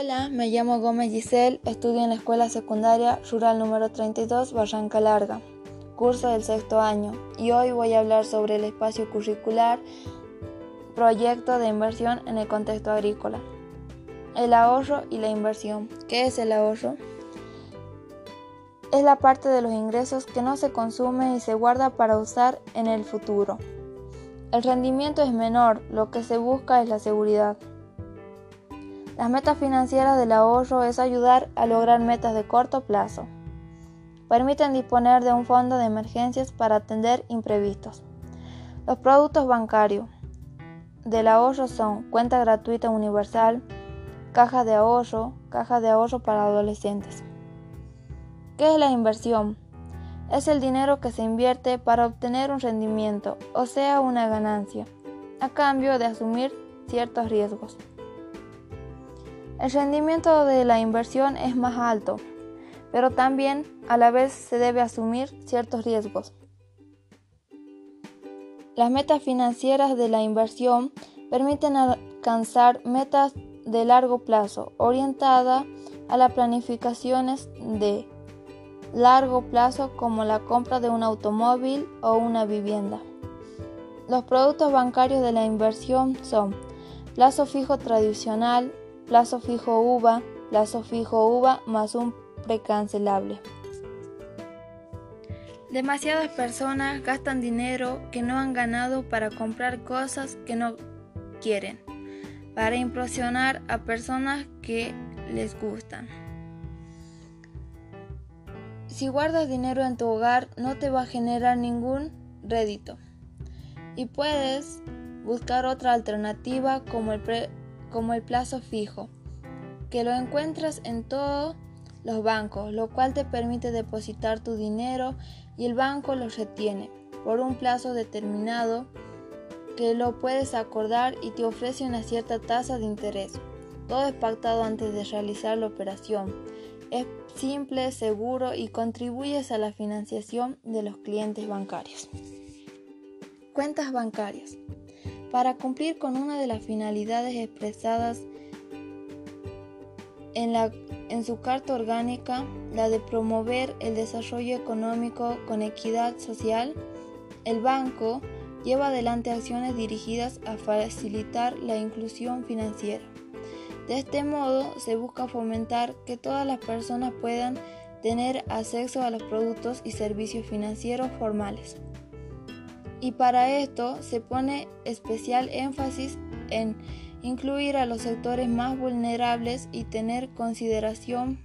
Hola, me llamo Gómez Giselle, estudio en la Escuela Secundaria Rural número 32, Barranca Larga, curso del sexto año, y hoy voy a hablar sobre el espacio curricular, proyecto de inversión en el contexto agrícola. El ahorro y la inversión. ¿Qué es el ahorro? Es la parte de los ingresos que no se consume y se guarda para usar en el futuro. El rendimiento es menor, lo que se busca es la seguridad. Las metas financieras del ahorro es ayudar a lograr metas de corto plazo. Permiten disponer de un fondo de emergencias para atender imprevistos. Los productos bancarios del ahorro son cuenta gratuita universal, caja de ahorro, caja de ahorro para adolescentes. ¿Qué es la inversión? Es el dinero que se invierte para obtener un rendimiento, o sea, una ganancia, a cambio de asumir ciertos riesgos. El rendimiento de la inversión es más alto, pero también a la vez se debe asumir ciertos riesgos. Las metas financieras de la inversión permiten alcanzar metas de largo plazo orientadas a las planificaciones de largo plazo como la compra de un automóvil o una vivienda. Los productos bancarios de la inversión son plazo fijo tradicional, plazo fijo UVA, plazo fijo UVA más un precancelable. Demasiadas personas gastan dinero que no han ganado para comprar cosas que no quieren, para impresionar a personas que les gustan. Si guardas dinero en tu hogar no te va a generar ningún rédito y puedes buscar otra alternativa como el, pre como el plazo fijo, que lo encuentras en todos los bancos, lo cual te permite depositar tu dinero y el banco lo retiene por un plazo determinado que lo puedes acordar y te ofrece una cierta tasa de interés. Todo es pactado antes de realizar la operación. Es simple, seguro y contribuyes a la financiación de los clientes bancarios. Cuentas bancarias. Para cumplir con una de las finalidades expresadas en, su Carta Orgánica, la de promover el desarrollo económico con equidad social, el banco lleva adelante acciones dirigidas a facilitar la inclusión financiera. De este modo se busca fomentar que todas las personas puedan tener acceso a los productos y servicios financieros formales y para esto se pone especial énfasis en incluir a los sectores más vulnerables y tener consideración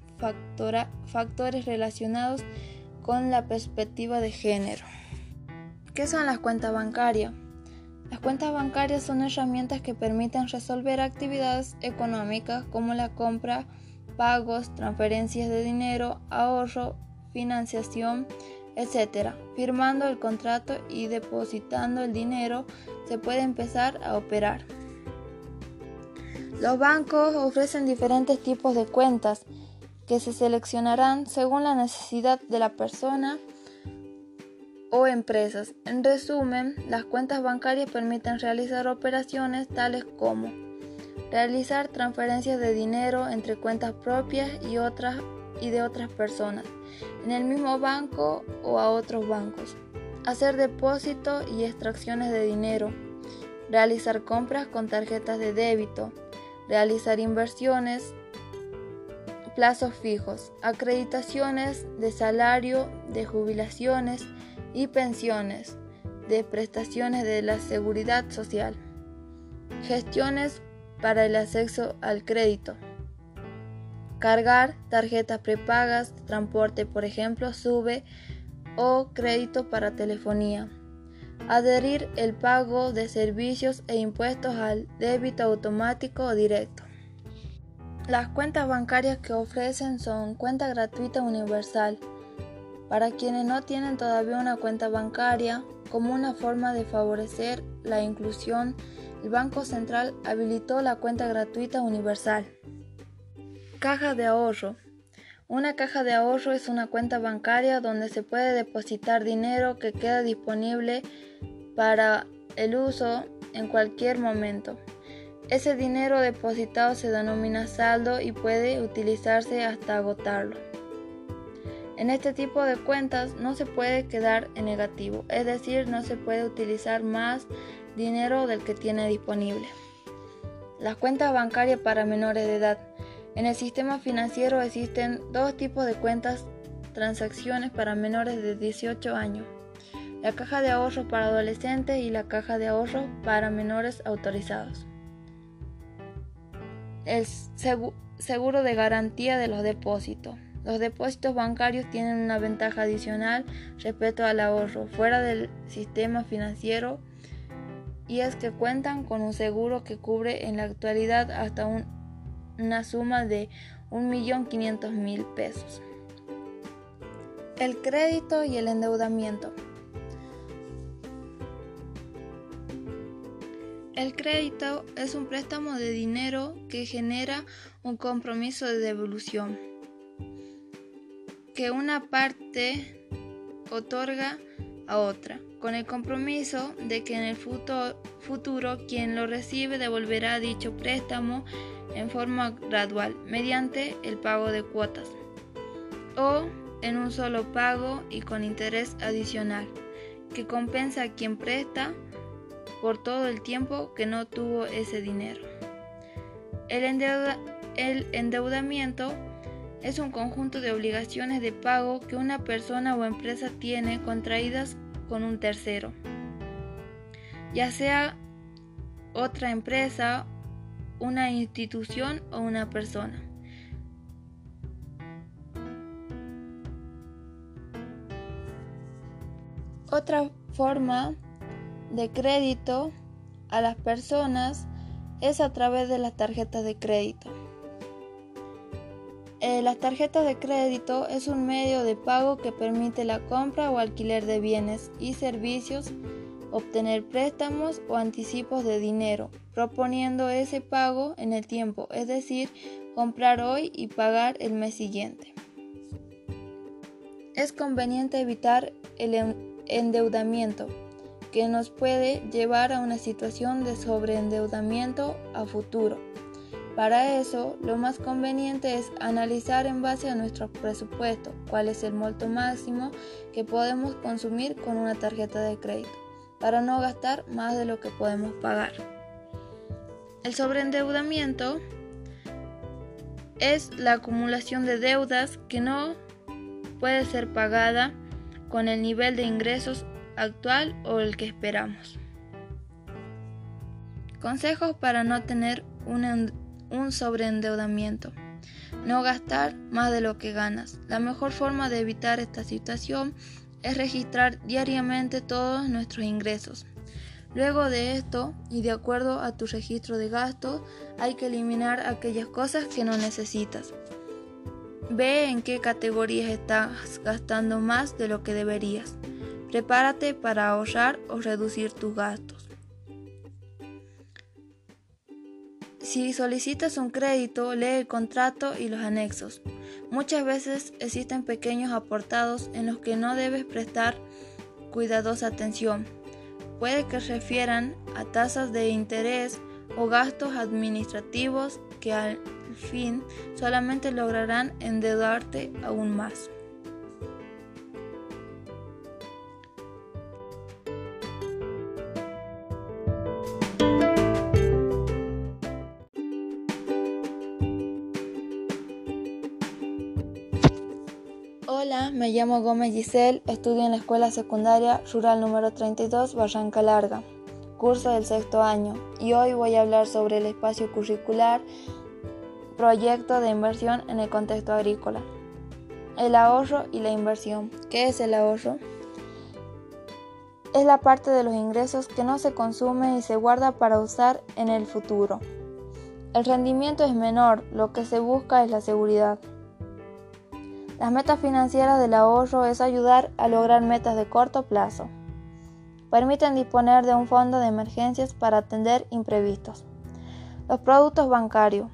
factores relacionados con la perspectiva de género. ¿Qué son las cuentas bancarias? Las cuentas bancarias son herramientas que permiten resolver actividades económicas como la compra, pagos, transferencias de dinero, ahorro, financiación, etc. Firmando el contrato y depositando el dinero se puede empezar a operar. Los bancos ofrecen diferentes tipos de cuentas que se seleccionarán según la necesidad de la persona o empresas. En resumen, las cuentas bancarias permiten realizar operaciones tales como realizar transferencias de dinero entre cuentas propias y otras y de otras personas en el mismo banco o a otros bancos, hacer depósitos y extracciones de dinero, realizar compras con tarjetas de débito, realizar inversiones, plazos fijos, acreditaciones de salario, de jubilaciones y pensiones, de prestaciones de la seguridad social, gestiones para el acceso al crédito. Cargar tarjetas prepagas, transporte por ejemplo, sube o crédito para telefonía. Adherir el pago de servicios e impuestos al débito automático o directo. Las cuentas bancarias que ofrecen son cuenta gratuita universal. Para quienes no tienen todavía una cuenta bancaria, como una forma de favorecer la inclusión, el Banco Central habilitó la cuenta gratuita universal. Caja de ahorro. Una caja de ahorro es una cuenta bancaria donde se puede depositar dinero que queda disponible para el uso en cualquier momento. Ese dinero depositado se denomina saldo y puede utilizarse hasta agotarlo. En este tipo de cuentas no se puede quedar en negativo, es decir, no se puede utilizar más dinero del que tiene disponible. Las cuentas bancarias para menores de edad. En el sistema financiero existen dos tipos de cuentas transacciones para menores de 18 años. La caja de ahorros para adolescentes y la caja de ahorros para menores autorizados. El seguro de garantía de los depósitos. Los depósitos bancarios tienen una ventaja adicional respecto al ahorro fuera del sistema financiero y es que cuentan con un seguro que cubre en la actualidad hasta una suma de 1.500.000 pesos. El crédito y el endeudamiento. El crédito es un préstamo de dinero que genera un compromiso de devolución que una parte otorga a otra, con el compromiso de que en el futuro quien lo recibe devolverá dicho préstamo en forma gradual mediante el pago de cuotas o en un solo pago y con interés adicional que compensa a quien presta por todo el tiempo que no tuvo ese dinero. El, el endeudamiento es un conjunto de obligaciones de pago que una persona o empresa tiene contraídas con un tercero, ya sea otra empresa, una institución o una persona. Otra forma de crédito a las personas es a través de las tarjetas de crédito. Las tarjetas de crédito es un medio de pago que permite la compra o alquiler de bienes y servicios, obtener préstamos o anticipos de dinero, proponiendo ese pago en el tiempo, es decir, comprar hoy y pagar el mes siguiente. Es conveniente evitar el endeudamiento, que nos puede llevar a una situación de sobreendeudamiento a futuro. Para eso, lo más conveniente es analizar en base a nuestro presupuesto cuál es el monto máximo que podemos consumir con una tarjeta de crédito, para no gastar más de lo que podemos pagar. El sobreendeudamiento es la acumulación de deudas que no puede ser pagada con el nivel de ingresos actual o el que esperamos. Consejos para no tener un un sobreendeudamiento. No gastar más de lo que ganas. La mejor forma de evitar esta situación es registrar diariamente todos nuestros ingresos. Luego de esto, y de acuerdo a tu registro de gastos, hay que eliminar aquellas cosas que no necesitas. Ve en qué categorías estás gastando más de lo que deberías. Prepárate para ahorrar o reducir tus gastos. Si solicitas un crédito, lee el contrato y los anexos. Muchas veces existen pequeños aportados en los que no debes prestar cuidadosa atención. Puede que refieran a tasas de interés o gastos administrativos que al fin solamente lograrán endeudarte aún más. Hola, me llamo Gómez Giselle, estudio en la Escuela Secundaria Rural número 32, Barranca Larga, curso del sexto año, y hoy voy a hablar sobre el espacio curricular, proyecto de inversión en el contexto agrícola. El ahorro y la inversión. ¿Qué es el ahorro? Es la parte de los ingresos que no se consume y se guarda para usar en el futuro. El rendimiento es menor, lo que se busca es la seguridad. Las metas financieras del ahorro es ayudar a lograr metas de corto plazo. Permiten disponer de un fondo de emergencias para atender imprevistos. Los productos bancarios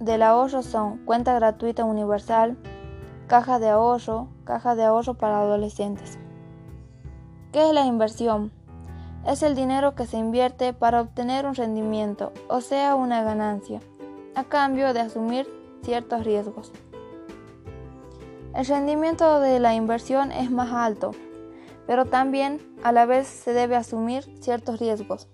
del ahorro son cuenta gratuita universal, caja de ahorro, caja de ahorro para adolescentes. ¿Qué es la inversión? Es el dinero que se invierte para obtener un rendimiento, o sea, una ganancia, a cambio de asumir ciertos riesgos. El rendimiento de la inversión es más alto, pero también a la vez se debe asumir ciertos riesgos.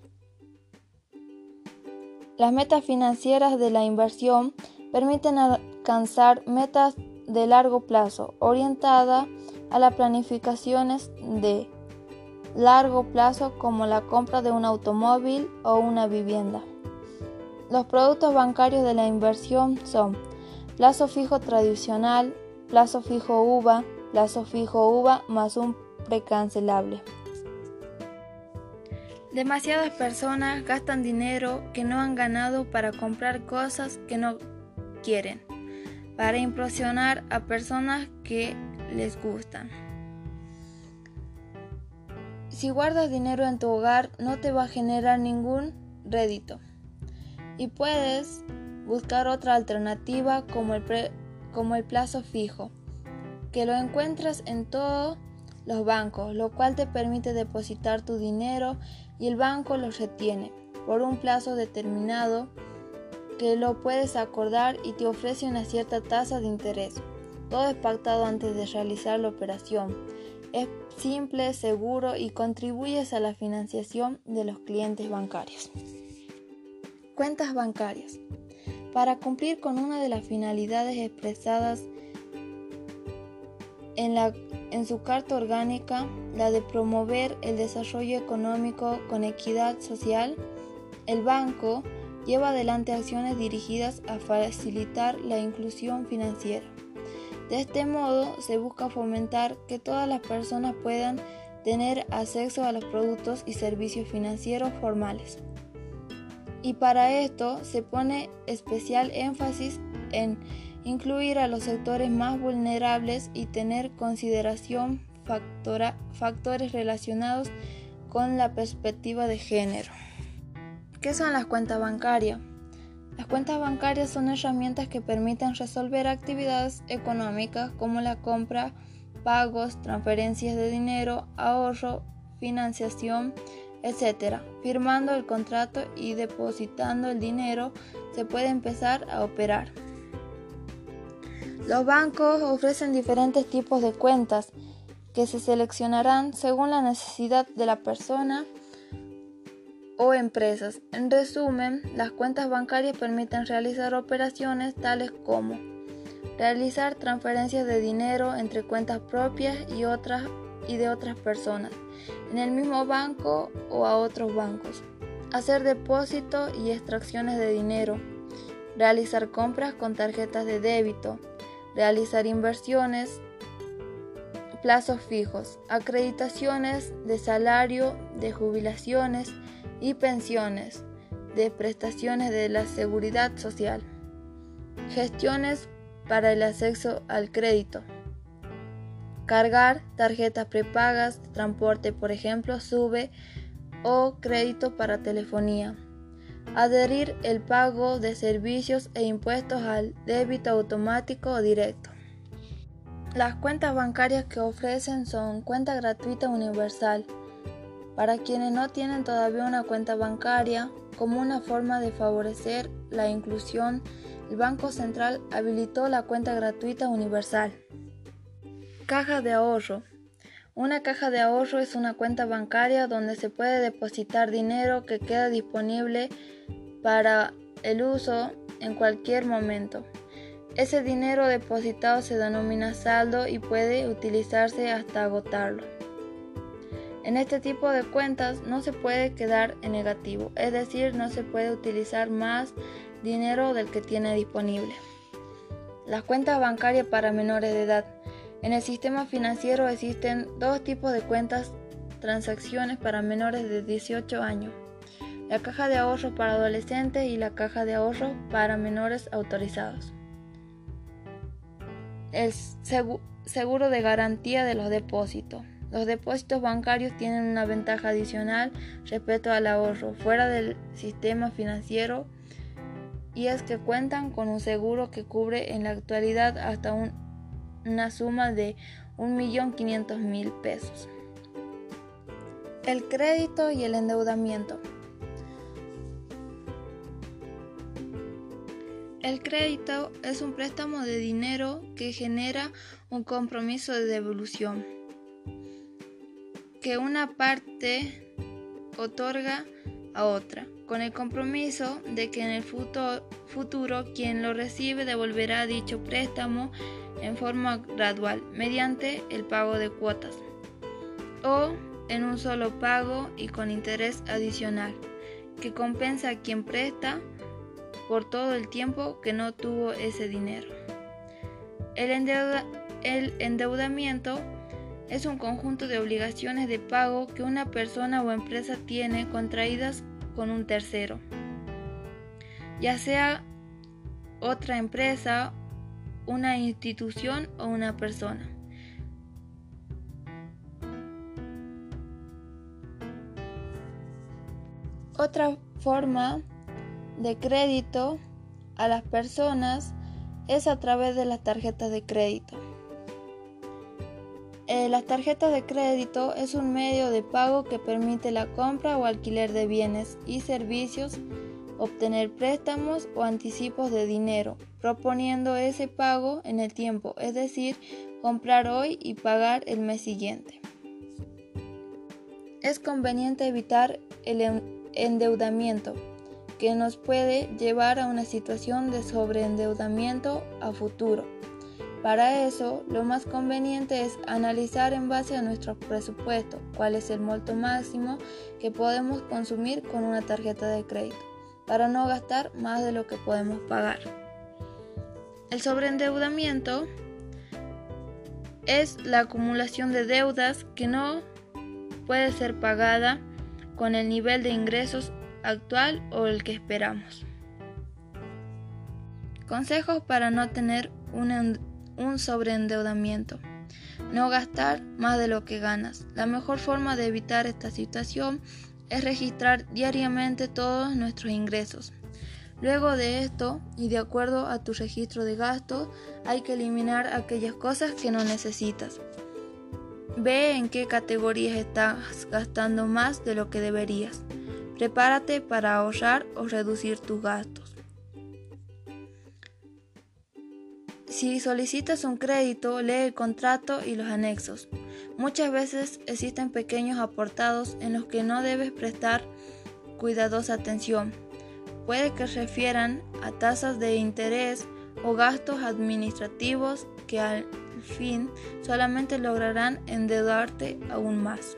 Las metas financieras de la inversión permiten alcanzar metas de largo plazo orientadas a las planificaciones de largo plazo como la compra de un automóvil o una vivienda. Los productos bancarios de la inversión son plazo fijo tradicional, plazo fijo UVA, plazo fijo UVA más un precancelable. Demasiadas personas gastan dinero que no han ganado para comprar cosas que no quieren, para impresionar a personas que les gustan. Si guardas dinero en tu hogar no te va a generar ningún rédito y puedes buscar otra alternativa como el, como el plazo fijo, que lo encuentras en todos los bancos, lo cual te permite depositar tu dinero y el banco lo retiene por un plazo determinado que lo puedes acordar y te ofrece una cierta tasa de interés. Todo es pactado antes de realizar la operación. Es simple, seguro y contribuyes a la financiación de los clientes bancarios. Cuentas bancarias. Para cumplir con una de las finalidades expresadas en, su carta orgánica, la de promover el desarrollo económico con equidad social, el banco lleva adelante acciones dirigidas a facilitar la inclusión financiera. De este modo se busca fomentar que todas las personas puedan tener acceso a los productos y servicios financieros formales. Y para esto se pone especial énfasis en incluir a los sectores más vulnerables y tener consideración factores relacionados con la perspectiva de género. ¿Qué son las cuentas bancarias? Las cuentas bancarias son herramientas que permiten resolver actividades económicas como la compra, pagos, transferencias de dinero, ahorro, financiación, etc. Firmando el contrato y depositando el dinero se puede empezar a operar. Los bancos ofrecen diferentes tipos de cuentas que se seleccionarán según la necesidad de la persona o empresas. En resumen, las cuentas bancarias permiten realizar operaciones tales como realizar transferencias de dinero entre cuentas propias y otras y de otras personas en el mismo banco o a otros bancos, hacer depósitos y extracciones de dinero, realizar compras con tarjetas de débito, realizar inversiones, plazos fijos, acreditaciones de salario, de jubilaciones y pensiones, de prestaciones de la seguridad social, gestiones para el acceso al crédito, cargar tarjetas prepagas, transporte por ejemplo, sube o crédito para telefonía adherir el pago de servicios e impuestos al débito automático o directo. Las cuentas bancarias que ofrecen son cuenta gratuita universal. Para quienes no tienen todavía una cuenta bancaria, como una forma de favorecer la inclusión, el Banco Central habilitó la cuenta gratuita universal. Caja de ahorro. Una caja de ahorro es una cuenta bancaria donde se puede depositar dinero que queda disponible para el uso en cualquier momento. Ese dinero depositado se denomina saldo y puede utilizarse hasta agotarlo. En este tipo de cuentas no se puede quedar en negativo, es decir, no se puede utilizar más dinero del que tiene disponible. Las cuentas bancarias para menores de edad. En el sistema financiero existen dos tipos de cuentas transacciones para menores de 18 años la caja de ahorro para adolescentes y la caja de ahorro para menores autorizados. El seguro de garantía de los depósitos. Los depósitos bancarios tienen una ventaja adicional respecto al ahorro fuera del sistema financiero y es que cuentan con un seguro que cubre en la actualidad hasta una suma de 1.500.000 pesos. El crédito y el endeudamiento. El crédito es un préstamo de dinero que genera un compromiso de devolución que una parte otorga a otra, con el compromiso de que en el futuro quien lo recibe devolverá dicho préstamo en forma gradual mediante el pago de cuotas o en un solo pago y con interés adicional que compensa a quien presta por todo el tiempo que no tuvo ese dinero. El, el endeudamiento es un conjunto de obligaciones de pago que una persona o empresa tiene contraídas con un tercero, ya sea otra empresa, una institución o una persona. Otra forma de crédito a las personas es a través de las tarjetas de crédito. Eh, las tarjetas de crédito es un medio de pago que permite la compra o alquiler de bienes y servicios, obtener préstamos o anticipos de dinero, proponiendo ese pago en el tiempo, es decir, comprar hoy y pagar el mes siguiente. Es conveniente evitar el endeudamiento que nos puede llevar a una situación de sobreendeudamiento a futuro. Para eso, lo más conveniente es analizar en base a nuestro presupuesto cuál es el monto máximo que podemos consumir con una tarjeta de crédito, para no gastar más de lo que podemos pagar. El sobreendeudamiento es la acumulación de deudas que no puede ser pagada con el nivel de ingresos actual o el que esperamos. Consejos para no tener un, un sobreendeudamiento. No gastar más de lo que ganas. La mejor forma de evitar esta situación es registrar diariamente todos nuestros ingresos. Luego de esto, y de acuerdo a tu registro de gastos, hay que eliminar aquellas cosas que no necesitas. Ve en qué categorías estás gastando más de lo que deberías. Prepárate para ahorrar o reducir tus gastos. Si solicitas un crédito, lee el contrato y los anexos. Muchas veces existen pequeños aportados en los que no debes prestar cuidadosa atención. Puede que refieran a tasas de interés o gastos administrativos que al fin solamente lograrán endeudarte aún más.